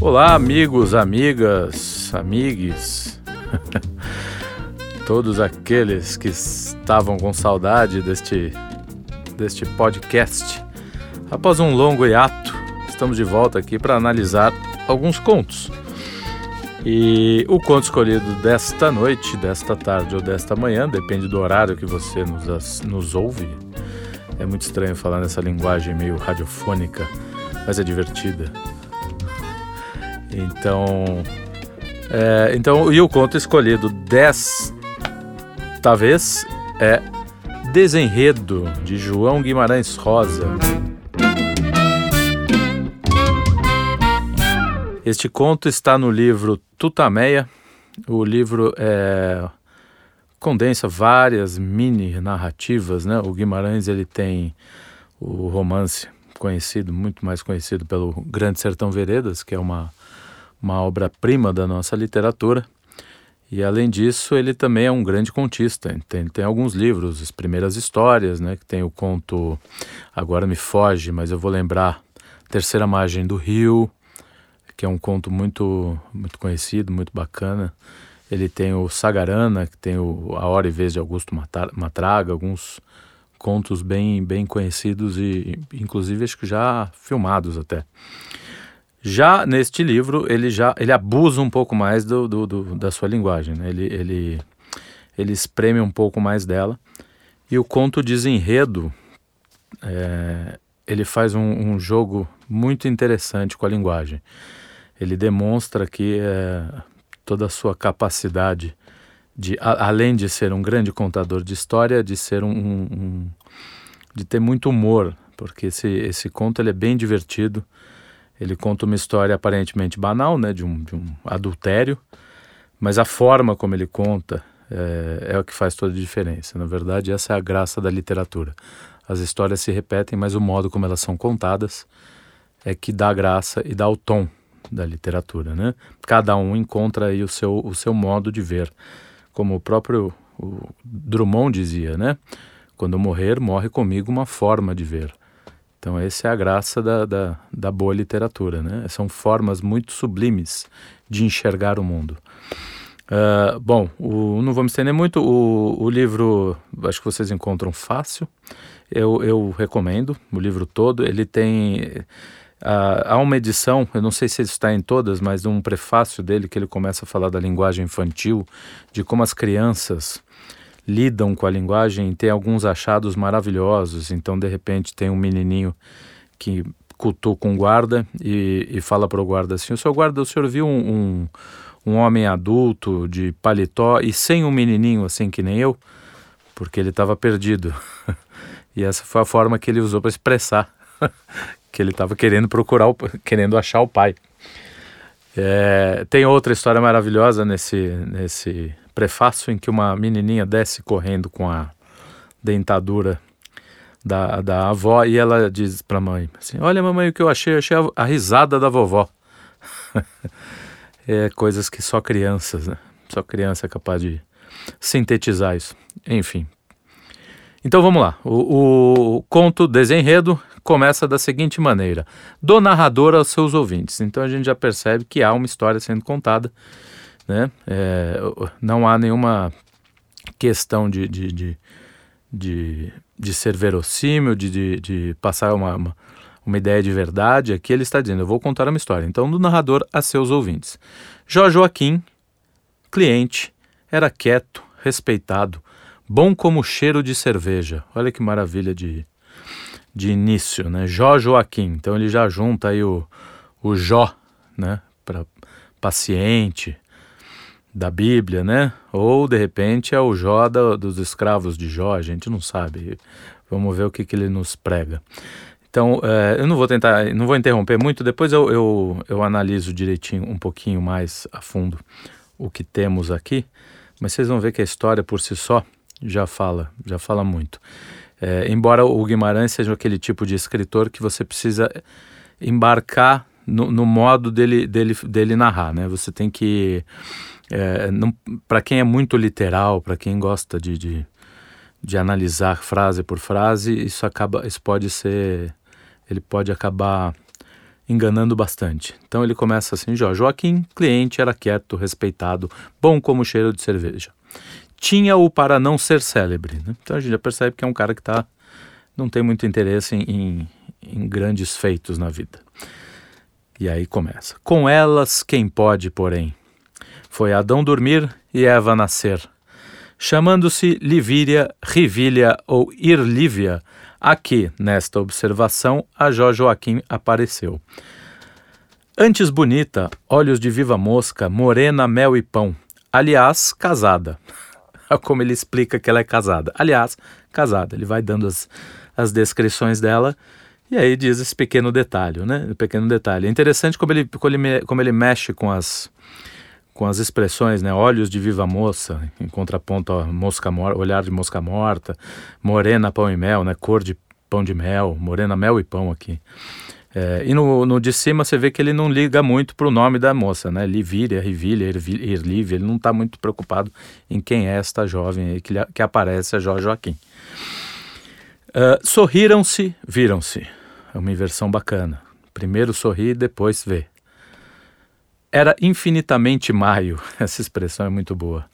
Olá, amigos, amigas, amigues, todos aqueles que estavam com saudade deste, deste podcast. Após um longo hiato, estamos de volta aqui para analisar alguns contos. E o conto escolhido desta noite, desta tarde ou desta manhã, depende do horário que você nos, nos ouve. É muito estranho falar nessa linguagem meio radiofônica, mas é divertida. Então, é, então e o conto escolhido desta vez é Desenredo de João Guimarães Rosa. Este conto está no livro Tutameia. O livro é, condensa várias mini narrativas, né? O Guimarães ele tem o romance conhecido, muito mais conhecido pelo Grande Sertão Veredas, que é uma uma obra-prima da nossa literatura. E além disso, ele também é um grande contista. Tem, tem alguns livros, as primeiras histórias, né? Que tem o conto, agora me foge, mas eu vou lembrar, Terceira Margem do Rio, que é um conto muito, muito conhecido, muito bacana. Ele tem o Sagarana, que tem o A Hora e Vez de Augusto Matraga, alguns contos bem, bem conhecidos e inclusive acho que já filmados até. Já neste livro, ele já ele abusa um pouco mais do, do, do da sua linguagem, né? ele, ele, ele espreme um pouco mais dela. E o conto Desenredo, é, ele faz um, um, jogo muito interessante com a linguagem. Ele demonstra que é, toda a sua capacidade de, a, além de ser um grande contador de história, de ser um, um de ter muito humor, porque esse, esse conto ele é bem divertido. Ele conta uma história aparentemente banal, né, de um, de um adultério, mas a forma como ele conta é, é, o que faz toda a diferença. Na verdade, essa é a graça da literatura. As histórias se repetem, mas o modo como elas são contadas é que dá graça e dá o tom da literatura, né? Cada um encontra aí o seu, o seu modo de ver. Como o próprio o Drummond dizia, né? Quando morrer, morre comigo uma forma de ver. Então, essa é a graça da, da, da, boa literatura, né? São formas muito sublimes de enxergar o mundo. Uh, bom, o, não vou me estender muito. O, o, livro, acho que vocês encontram fácil. Eu, eu recomendo o livro todo. Ele tem. Uh, há uma edição, eu não sei se está em todas, mas um prefácio dele que ele começa a falar da linguagem infantil, de como as crianças lidam com a linguagem, tem alguns achados maravilhosos. Então, de repente, tem um menininho que cultou com o guarda e, e fala para o guarda assim: O senhor guarda, o senhor viu um, um, um, homem adulto de paletó e sem um menininho assim que nem eu? Porque ele estava perdido. e essa foi a forma que ele usou para expressar que ele estava querendo procurar, o, querendo achar o pai. É, tem outra história maravilhosa nesse, nesse prefácio em que uma menininha desce correndo com a dentadura da, da avó e ela diz para a mãe assim: Olha, mamãe, o que eu achei? Achei a, a risada da vovó. é coisas que só crianças, né? Só criança é capaz de sintetizar isso. Enfim. Então vamos lá. O, o conto Desenredo começa da seguinte maneira: do narrador aos seus ouvintes. Então a gente já percebe que há uma história sendo contada né? É, não há nenhuma questão de, de, de, de, de ser verossímil, de, de, de passar uma, uma, uma, ideia de verdade. Aqui ele está dizendo: eu vou contar uma história. Então, do narrador a seus ouvintes. Jó Joaquim, cliente, era quieto, respeitado, bom como cheiro de cerveja. Olha que maravilha de, de início, né? Jó Joaquim. Então ele já junta aí o, o Jó, né? Para paciente, da Bíblia, né? Ou de repente é o Jó da, dos escravos de Jó, a gente não sabe. Vamos ver o que, que ele nos prega. Então, é, eu não vou tentar, não vou interromper muito, depois eu, eu, eu analiso direitinho, um pouquinho mais a fundo o que temos aqui, mas vocês vão ver que a história por si só já fala, já fala muito. É, embora o Guimarães seja aquele tipo de escritor que você precisa embarcar no, no modo dele, dele, dele narrar, né? Você tem que é, para quem é muito literal, para quem gosta de, de, de, analisar frase por frase, isso acaba, isso pode ser, ele pode acabar enganando bastante. Então ele começa assim: Jó, Joaquim, cliente, era quieto, respeitado, bom como cheiro de cerveja. Tinha-o para não ser célebre. Né? Então a gente já percebe que é um cara que tá, não tem muito interesse em, em, em grandes feitos na vida. E aí começa: Com elas, quem pode, porém? Foi Adão dormir e Eva nascer. Chamando-se Livíria, Rivília ou Irlívia, aqui, nesta observação, a Jó Joaquim apareceu. Antes bonita, olhos de viva mosca, morena, mel e pão. Aliás, casada. Como ele explica que ela é casada. Aliás, casada. Ele vai dando as, as descrições dela e aí diz esse pequeno detalhe, né? Pequeno detalhe. É interessante como ele, como ele, como ele mexe com as, com as expressões, né? Olhos de viva moça, em contraponto a mosca olhar de mosca morta, morena pão e mel, né? Cor de pão de mel, morena mel e pão aqui. É, e no, no, de cima você vê que ele não liga muito para o nome da moça, né? Livíria, Rivília, Irlívia, ele não está muito preocupado em quem é esta jovem aí que, que aparece, a Jó Joaquim. Uh, Sorriram-se, viram-se. É uma inversão bacana. Primeiro sorri, depois vê. Era infinitamente maio, essa expressão é muito boa.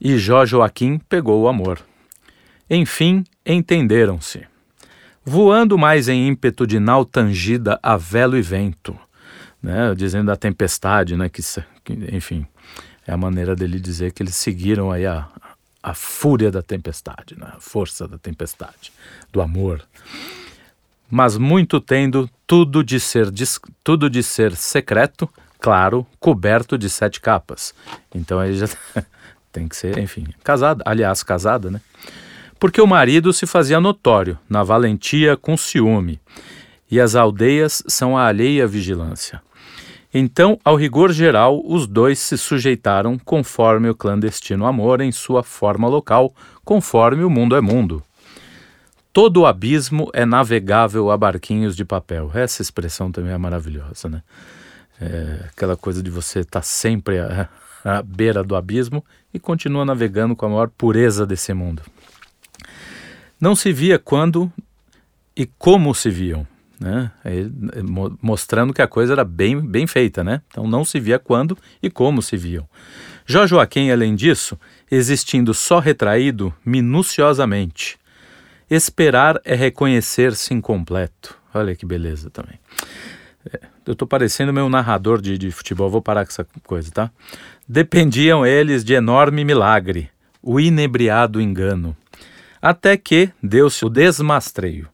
E Jó Joaquim pegou o amor. Enfim, entenderam-se. Voando mais em ímpeto de nau tangida a velo e vento, né, dizendo da tempestade, né, que, que, enfim, é a maneira dele dizer que eles seguiram aí a, a fúria da tempestade, né, a força da tempestade, do amor mas muito tendo tudo de ser tudo de ser secreto, claro, coberto de sete capas. Então aí já tem que ser, enfim, casada, aliás, casada, né? Porque o marido se fazia notório na valentia com ciúme, e as aldeias são a alheia vigilância. Então, ao rigor geral, os dois se sujeitaram conforme o clandestino amor em sua forma local, conforme o mundo é mundo. Todo o abismo é navegável a barquinhos de papel. Essa expressão também é maravilhosa, né? É aquela coisa de você estar tá sempre à, à beira do abismo e continua navegando com a maior pureza desse mundo. Não se via quando e como se viam, né? mostrando que a coisa era bem, bem feita, né? Então não se via quando e como se viam. Jó Joaquim, além disso, existindo só retraído minuciosamente, Esperar é reconhecer-se incompleto. Olha que beleza também. É, eu estou parecendo meu narrador de, de futebol, vou parar com essa coisa, tá? Dependiam eles de enorme milagre, o inebriado engano. Até que deu-se o desmastreio.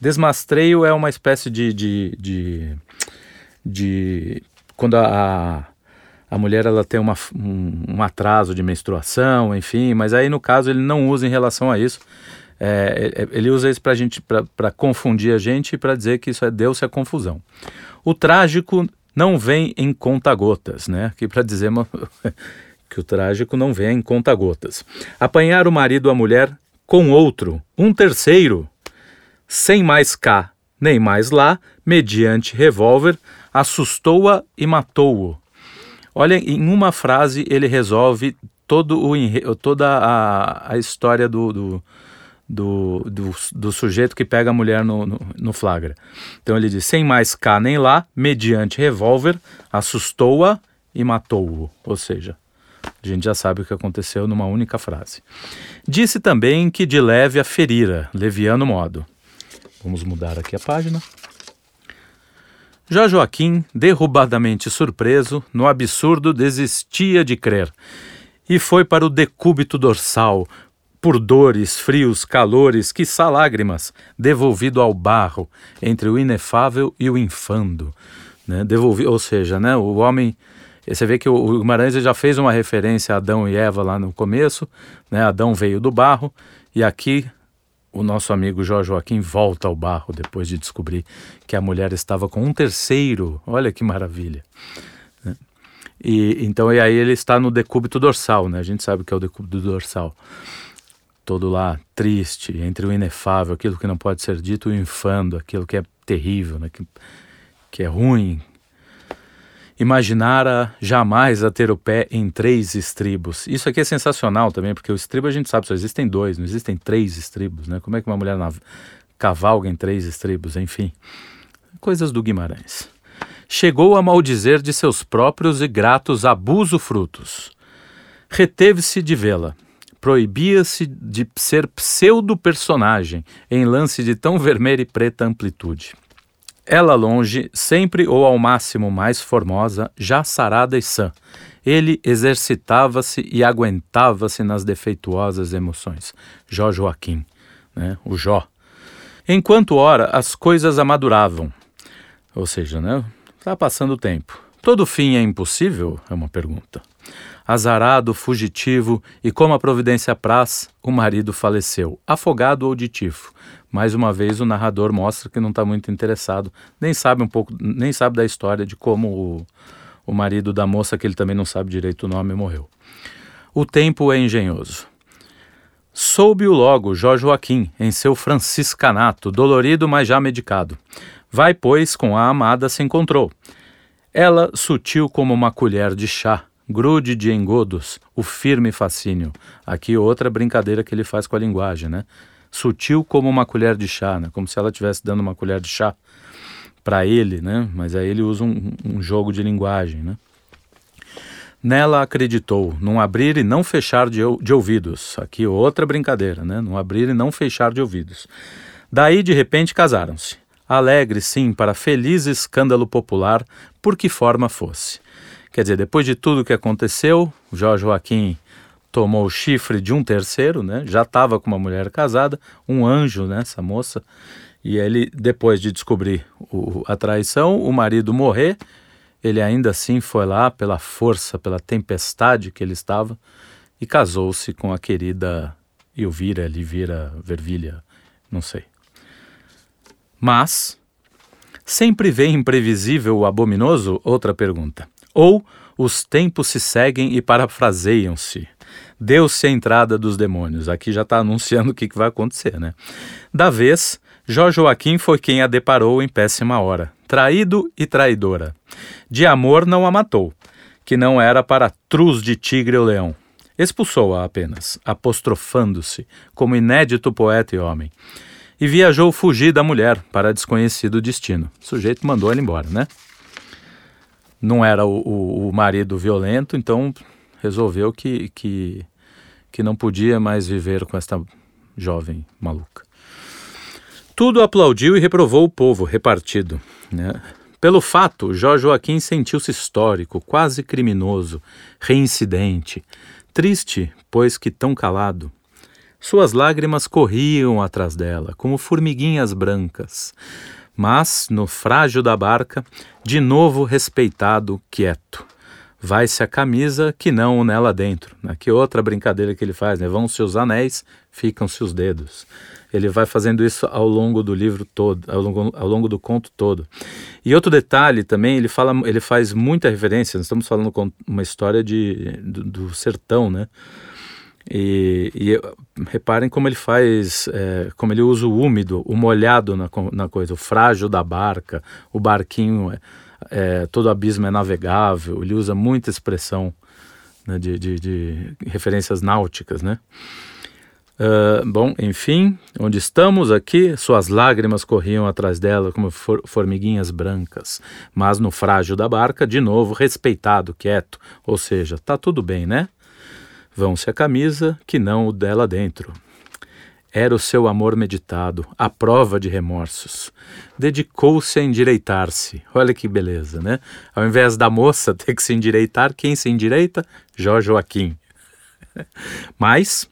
Desmastreio é uma espécie de. de, de, de quando a, a mulher ela tem uma, um, um atraso de menstruação, enfim, mas aí no caso ele não usa em relação a isso é, é, ele usa isso para gente, para confundir a gente e para dizer que isso é deu-se a confusão. O trágico não vem em conta-gotas, né? Aqui para dizer que o trágico não vem em conta-gotas. Apanhar o marido ou a mulher com outro, um terceiro, sem mais cá nem mais lá, mediante revólver, assustou-a e matou-o. Olha, em uma frase ele resolve todo o, toda a, a história do, do do, do, do, sujeito que pega a mulher no, no, no, flagra. Então ele diz: sem mais cá nem lá, mediante revólver, assustou-a e matou-o. Ou seja, a gente já sabe o que aconteceu numa única frase. Disse também que de leve a ferira, leviano modo. Vamos mudar aqui a página. Já Joaquim, derrubadamente surpreso, no absurdo desistia de crer e foi para o decúbito dorsal, por dores, frios, calores, quiçá lágrimas, devolvido ao barro, entre o inefável e o infando. Né? Devolvi, ou seja, né, o homem. Você vê que o Guimarães já fez uma referência a Adão e Eva lá no começo, né? Adão veio do barro, e aqui o nosso amigo Jorge Joaquim volta ao barro depois de descobrir que a mulher estava com um terceiro. Olha que maravilha. Né? E, então, e aí ele está no decúbito dorsal, né? A gente sabe o que é o decúbito dorsal todo lá triste, entre o inefável, aquilo que não pode ser dito, o infando, aquilo que é terrível, né? que, que é ruim. Imaginara jamais a ter o pé em três estribos. Isso aqui é sensacional também, porque o estribo a gente sabe, só existem dois, não existem três estribos, né? Como é que uma mulher cavalga em três estribos, enfim. Coisas do Guimarães. chegou a maldizer de seus próprios e gratos abuso frutos. Reteve-se de vê-la. Proibia-se de ser pseudo-personagem em lance de tão vermelha e preta amplitude. Ela longe, sempre ou ao máximo mais formosa, já sarada e sã. Ele exercitava-se e aguentava-se nas defeituosas emoções. Jó Joaquim, né? o Jó. Enquanto ora as coisas amaduravam, ou seja, né? Está passando o tempo. Todo fim é impossível? É uma pergunta. Azarado, fugitivo e como a providência praz, o marido faleceu, afogado ou de tifo. Mais uma vez o narrador mostra que não está muito interessado, nem sabe um pouco, nem sabe da história de como o, o marido da moça, que ele também não sabe direito o nome, morreu. O tempo é engenhoso. Soube-o logo Jorge Joaquim, em seu franciscanato, dolorido, mas já medicado. Vai, pois, com a amada se encontrou. Ela, sutil como uma colher de chá, grude de engodos, o firme fascínio. Aqui outra brincadeira que ele faz com a linguagem, né? Sutil como uma colher de chá, né? Como se ela estivesse dando uma colher de chá para ele, né? Mas aí ele usa um, um jogo de linguagem, né? Nela acreditou, num abrir e não fechar de, de ouvidos. Aqui outra brincadeira, né? Num abrir e não fechar de ouvidos. Daí, de repente, casaram-se alegre sim para feliz escândalo popular, por que forma fosse. Quer dizer, depois de tudo que aconteceu, Jorge Joaquim tomou o chifre de um terceiro, né? Já estava com uma mulher casada, um anjo, né? Essa moça. E ele, depois de descobrir o, a traição, o marido morrer, ele ainda assim foi lá pela força, pela tempestade que ele estava e casou-se com a querida Elvira, Livira, Vervilha, não sei. Mas, sempre vem imprevisível o abominadoso? Outra pergunta. Ou os tempos se seguem e parafraseiam-se. Deu-se a entrada dos demônios. Aqui já está anunciando o que, que vai acontecer, né? Da vez, Jorge Joaquim foi quem a deparou em péssima hora, traído e traidora. De amor não a matou, que não era para truz de tigre ou leão. Expulsou-a apenas, apostrofando-se como inédito poeta e homem e viajou fugir da mulher para desconhecido destino. O sujeito mandou ela embora, né? Não era o, o, o marido violento, então resolveu que, que, que não podia mais viver com esta jovem maluca. Tudo aplaudiu e reprovou o povo repartido. Né? Pelo fato, Jorge Joaquim sentiu-se histórico, quase criminoso, reincidente, triste, pois que tão calado, suas lágrimas corriam atrás dela, como formiguinhas brancas. Mas, no frágil da barca, de novo respeitado, quieto. Vai-se a camisa que não nela dentro. Né? Que outra brincadeira que ele faz, né? Vão-se os anéis, ficam-se os dedos. Ele vai fazendo isso ao longo do livro todo, ao longo, ao longo do conto todo. E outro detalhe também, ele fala, ele faz muita referência. Nós estamos falando com uma história de, do, do sertão, né? E, e, reparem como ele faz, é, como ele usa o úmido, o molhado na, na, coisa, o frágil da barca, o barquinho, é, é, todo abismo é navegável, ele usa muita expressão né, de, de, de, referências náuticas, né? Uh, bom, enfim, onde estamos aqui, suas lágrimas corriam atrás dela como for, formiguinhas brancas, mas no frágil da barca, de novo, respeitado, quieto, ou seja, tá tudo bem, né? Vão-se a camisa, que não o dela dentro. Era o seu amor meditado, a prova de remorsos. Dedicou-se a endireitar-se. Olha que beleza, né? Ao invés da moça ter que se endireitar, quem se endireita? Jó Joaquim. Mas,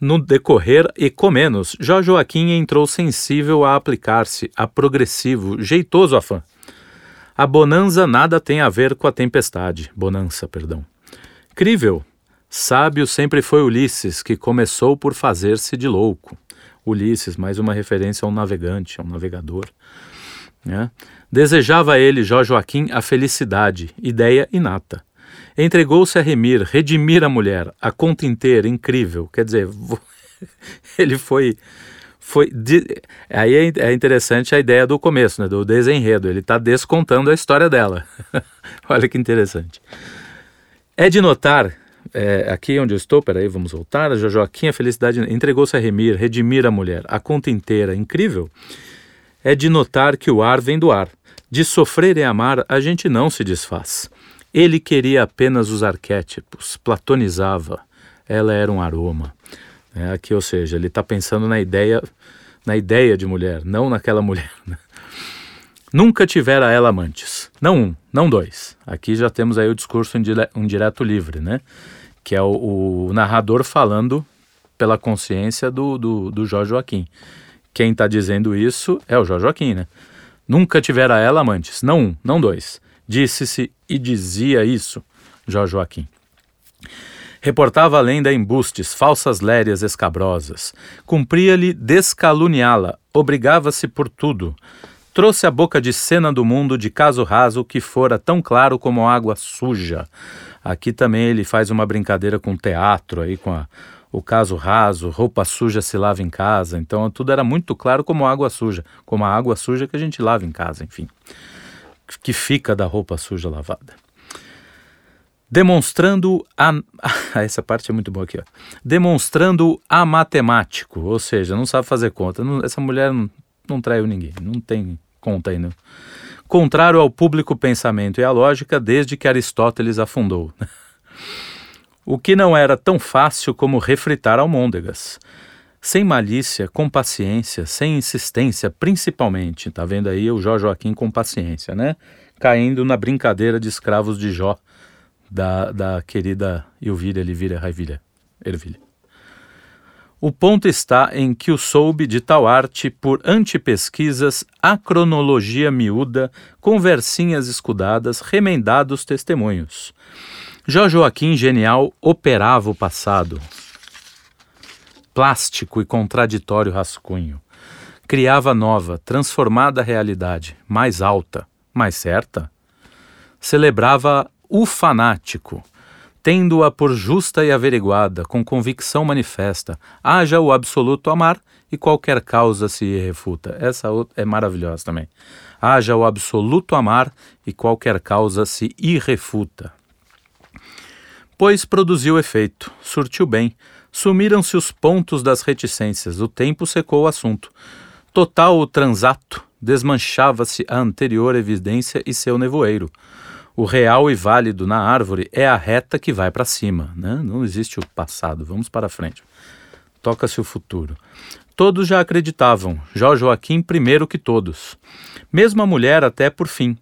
no decorrer e com menos, Jó Joaquim entrou sensível a aplicar-se a progressivo, jeitoso afã. A bonança nada tem a ver com a tempestade. Bonança, perdão. Crível, Sábio sempre foi Ulisses, que começou por fazer-se de louco. Ulisses, mais uma referência a um navegante, a um navegador. Né? Desejava ele, Jó Joaquim, a felicidade, ideia inata. Entregou-se a remir, redimir a mulher, a conta inteira, incrível. Quer dizer, ele foi. foi de, aí é, é interessante a ideia do começo, né, do desenredo. Ele está descontando a história dela. Olha que interessante. É de notar é, aqui onde eu estou, peraí, vamos voltar. A Joaquim, a felicidade entregou-se a remir, redimir a mulher. A conta inteira, incrível, é de notar que o ar vem do ar, De sofrer e amar, a gente não se desfaz. Ele queria apenas os arquétipos, platonizava. Ela era um aroma. É, aqui, ou seja, ele está pensando na ideia, na ideia de mulher, não naquela mulher. Né? Nunca tivera ela amantes. Não um, não dois. Aqui já temos aí o discurso um direto livre, né? Que é o, o narrador falando pela consciência do, do, do Jorge Joaquim. Quem está dizendo isso é o Jorge Joaquim, né? Nunca tivera ela amantes. Não um, não dois. Disse-se e dizia isso, Jorge Joaquim. Reportava a lenda embustes, falsas lérias escabrosas. Cumpria-lhe descaluniá-la, obrigava-se por tudo. Trouxe a boca de cena do mundo de caso raso que fora tão claro como água suja. Aqui também ele faz uma brincadeira com teatro aí, com a, o caso raso, roupa suja se lava em casa. Então tudo era muito claro como água suja, como a água suja que a gente lava em casa, enfim. Que fica da roupa suja lavada demonstrando a essa parte é muito boa aqui, ó. demonstrando a matemático, ou seja, não sabe fazer conta. Essa mulher não, não traiu ninguém, não tem conta ainda. Contrário ao público pensamento e à lógica desde que Aristóteles afundou. o que não era tão fácil como refritar almôndegas. Sem malícia, com paciência, sem insistência, principalmente. Tá vendo aí o Jó Joaquim com paciência, né? Caindo na brincadeira de escravos de Jó da, da querida Elvira Elvira Raivilha, Ervilha. O ponto está em que o soube de tal arte por antipesquisas, a cronologia miúda, conversinhas escudadas, remendados testemunhos. Jó Joaquim Genial operava o passado. Plástico e contraditório rascunho. Criava nova, transformada realidade, mais alta, mais certa. Celebrava o fanático, tendo-a por justa e averiguada, com convicção manifesta, haja o absoluto amar e qualquer causa se refuta. Essa é maravilhosa também. Haja o absoluto amar e qualquer causa se irrefuta. Pois produziu efeito, surtiu bem, sumiram-se os pontos das reticências, o tempo secou o assunto. Total o transato, desmanchava-se a anterior evidência e seu nevoeiro. O real e válido na árvore é a reta que vai para cima, né? não existe o passado, vamos para frente. Toca-se o futuro. Todos já acreditavam, Jó Joaquim primeiro que todos. Mesmo a mulher até por fim.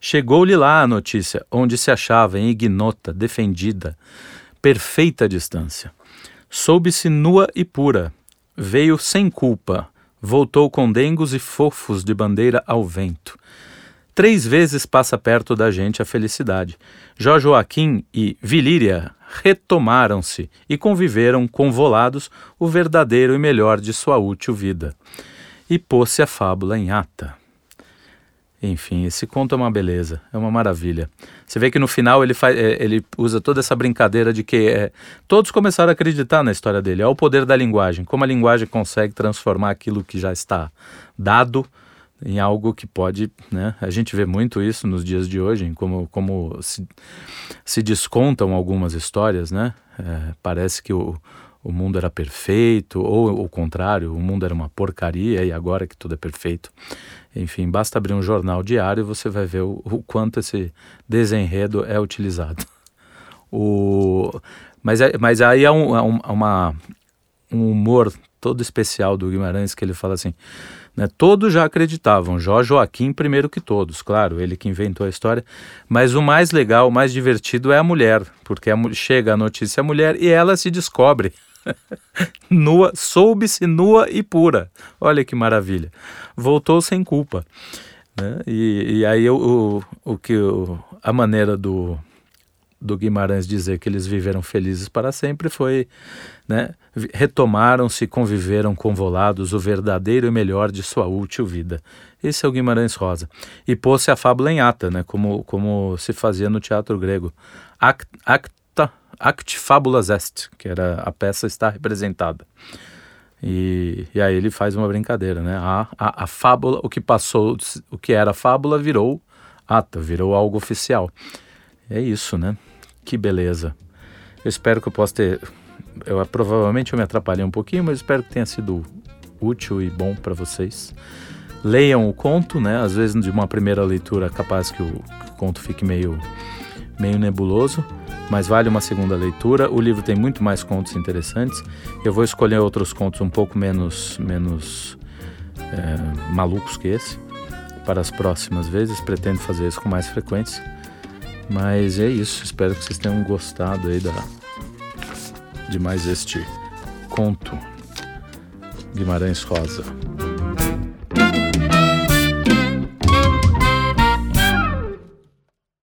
Chegou-lhe lá a notícia, onde se achava em ignota, defendida, perfeita distância. Soube-se nua e pura, veio sem culpa, voltou com dengos e fofos de bandeira ao vento. Três vezes passa perto da gente a felicidade. Jó Joaquim e Vilíria retomaram-se e conviveram convolados o verdadeiro e melhor de sua útil vida. E pôs-se a fábula em ata. Enfim, esse conto é uma beleza, é uma maravilha. Você vê que no final ele, faz, é, ele usa toda essa brincadeira de que é, todos começaram a acreditar na história dele. É o poder da linguagem, como a linguagem consegue transformar aquilo que já está dado em algo que pode, né? A gente vê muito isso nos dias de hoje, como, como se, se descontam algumas histórias, né? É, parece que o, o mundo era perfeito, ou o contrário, o mundo era uma porcaria e agora que tudo é perfeito. Enfim, basta abrir um jornal diário e você vai ver o, o quanto esse desenredo é utilizado. O, mas, é, mas aí há um, uma, um humor todo especial do Guimarães que ele fala assim né? Todos já acreditavam, Jó Joaquim primeiro que todos, claro, ele que inventou a história. Mas o mais legal, o mais divertido é a mulher, porque a, chega a notícia à mulher e ela se descobre. nua, soube-se nua e pura. Olha que maravilha. Voltou sem culpa. Né? E, e, aí o, o, o que o, a maneira do do Guimarães dizer que eles viveram felizes para sempre foi, né, retomaram-se, conviveram convolados o verdadeiro e melhor de sua útil vida. Esse é o Guimarães Rosa. E pôs-se a fábula em ata, né, como, como se fazia no teatro grego. Act, acta, act fabulas est, que era a peça está representada. E, e aí ele faz uma brincadeira, né? A, a, a fábula, o que passou, o que era fábula virou ata, virou algo oficial. É isso, né? Que beleza. Eu espero que eu possa ter. Eu provavelmente eu me atrapalhei um pouquinho, mas espero que tenha sido útil e bom para vocês. leiam o conto, né? Às vezes de uma primeira leitura capaz que o, conto fique meio, meio nebuloso, mas vale uma segunda leitura. O livro tem muito mais contos interessantes. Eu vou escolher outros contos um pouco menos, menos é, malucos que esse para as próximas vezes. Pretendo fazer isso com mais frequência. Mas é isso. Espero que vocês tenham gostado aí da, de mais este conto Guimarães Rosa.